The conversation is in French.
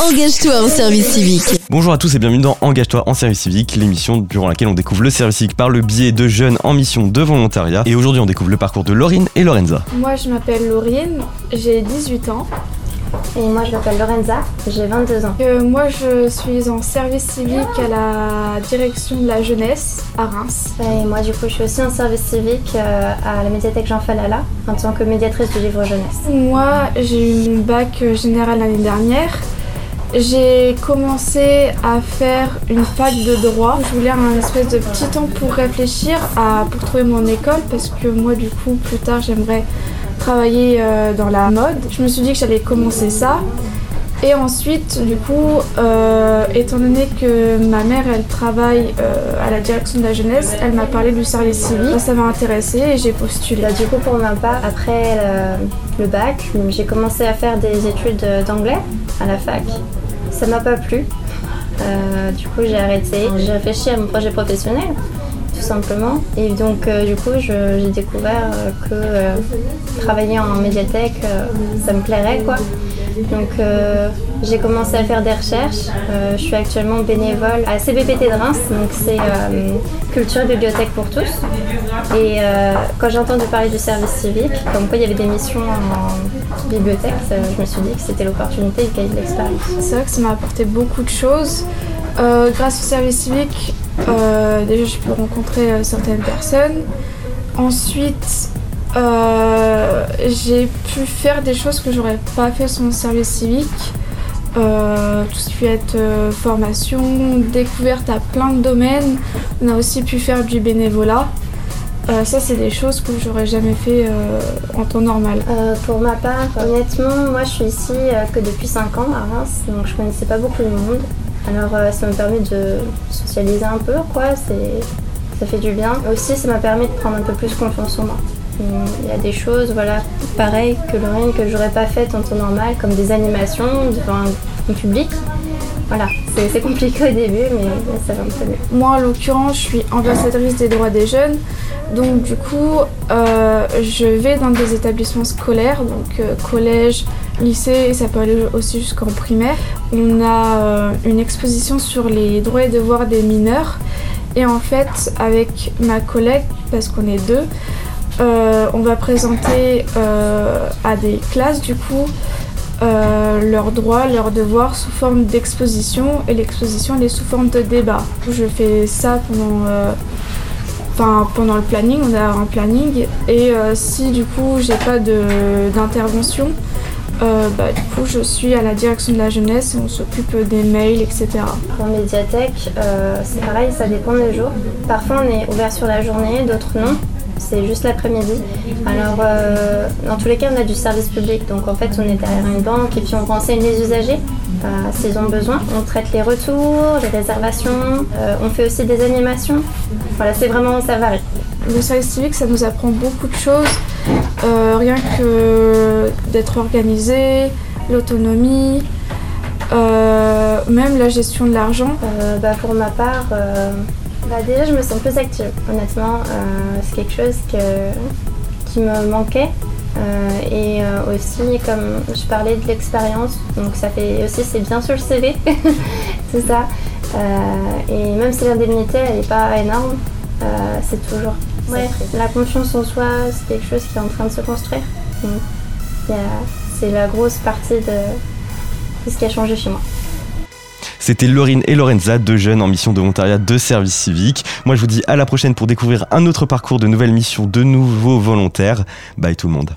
Engage-toi en service civique. Bonjour à tous et bienvenue dans Engage-toi en service civique, l'émission durant laquelle on découvre le service civique par le biais de jeunes en mission de volontariat. Et aujourd'hui, on découvre le parcours de Laurine et Lorenza. Moi, je m'appelle Laurine, j'ai 18 ans. Et moi, je m'appelle Lorenza, j'ai 22 ans. Euh, moi, je suis en service civique à la direction de la jeunesse à Reims. Et moi, du coup, je suis aussi en service civique euh, à la médiathèque Jean Falala en tant que médiatrice du livre jeunesse. Moi, j'ai eu mon bac général l'année dernière. J'ai commencé à faire une fac de droit. Je voulais un espèce de petit temps pour réfléchir à, pour trouver mon école parce que moi, du coup, plus tard, j'aimerais travailler euh, dans la mode. Je me suis dit que j'allais commencer ça. Et ensuite, du coup, euh, étant donné que ma mère, elle travaille euh, à la direction de la jeunesse, elle m'a parlé du service civique. Ça m'a intéressée et j'ai postulé. Bah, du coup, pour ma part, après le, le bac, j'ai commencé à faire des études d'anglais à la fac. Ça m'a pas plu. Euh, du coup, j'ai arrêté. J'ai réfléchi à mon projet professionnel, tout simplement. Et donc, euh, du coup, j'ai découvert euh, que euh, travailler en médiathèque, ça me plairait, quoi. Donc, j'ai commencé à faire des recherches. Je suis actuellement bénévole à CBPT de Reims, donc c'est Culture et Bibliothèque pour tous. Et quand j'ai entendu parler du service civique, comme quoi il y avait des missions en bibliothèque, je me suis dit que c'était l'opportunité et cahier de l'expérience. C'est vrai que ça m'a apporté beaucoup de choses. Euh, grâce au service civique, euh, déjà j'ai pu rencontrer euh, certaines personnes. Ensuite, j'ai pu faire des choses que j'aurais pas fait sans le service civique. Tout ce qui euh, formation, découverte à plein de domaines. On a aussi pu faire du bénévolat. Ça, c'est des choses que j'aurais jamais fait en temps normal. Pour ma part, honnêtement, moi je suis ici que depuis 5 ans à Reims, donc je connaissais pas beaucoup de monde. Alors euh, ça me permet de socialiser un peu, quoi, ça fait du bien. Aussi, ça m'a permis de prendre un peu plus confiance en moi. Il y a des choses, voilà, pareilles que Lorraine, que j'aurais pas faites en temps normal, comme des animations devant un, public. Voilà, c'est, c'est compliqué au début, mais ça va un peu mieux. Moi, en l'occurrence, je suis ambassadrice des droits des jeunes. Donc, du coup, euh, je vais dans des établissements scolaires, donc euh, collège, lycée, et ça peut aller aussi jusqu'en primaire. On a euh, une exposition sur les droits et devoirs des mineurs. Et en fait, avec ma collègue, parce qu'on est deux, on va présenter à des classes, du coup, leurs droits, leurs devoirs sous forme d'exposition et l'exposition elle est sous forme de débat. Je fais ça pendant, pendant le planning, on a un planning et euh, si du coup j'ai pas d'intervention, euh, bah, du coup je suis à la direction de la jeunesse et on s'occupe des mails, etc. En médiathèque, euh, c'est pareil, ça dépend des jours. Parfois, on est ouvert sur la journée, d'autres non. C'est juste l'après-midi. Alors, euh, dans tous les cas, on a du service public. Donc, en fait, on est derrière une banque et puis on renseigne les usagers euh, s'ils ont besoin. On traite les retours, les réservations. euh, on fait aussi des animations. Voilà, c'est vraiment, ça varie. Le service civique, ça nous apprend beaucoup de choses, euh, rien que d'être organisé, l'autonomie, même la gestion de l'argent. Bah, pour ma part, bah, déjà je me sens plus active. Honnêtement, euh, c'est quelque chose que, qui me manquait. Euh, et euh, aussi, comme je parlais de l'expérience, donc ça fait aussi c'est bien sur le CV, c'est ça. Et même si l'indemnité elle n'est pas énorme, c'est toujours ouais, la confiance en soi, c'est quelque chose qui est en train de se construire. C'est la grosse partie de, de ce qui a changé chez moi. C'était Laurine et Lorenza, deux jeunes en mission de volontariat de service civique. Moi, je vous dis à la prochaine pour découvrir un autre parcours de nouvelles missions de nouveaux volontaires. Bye tout le monde.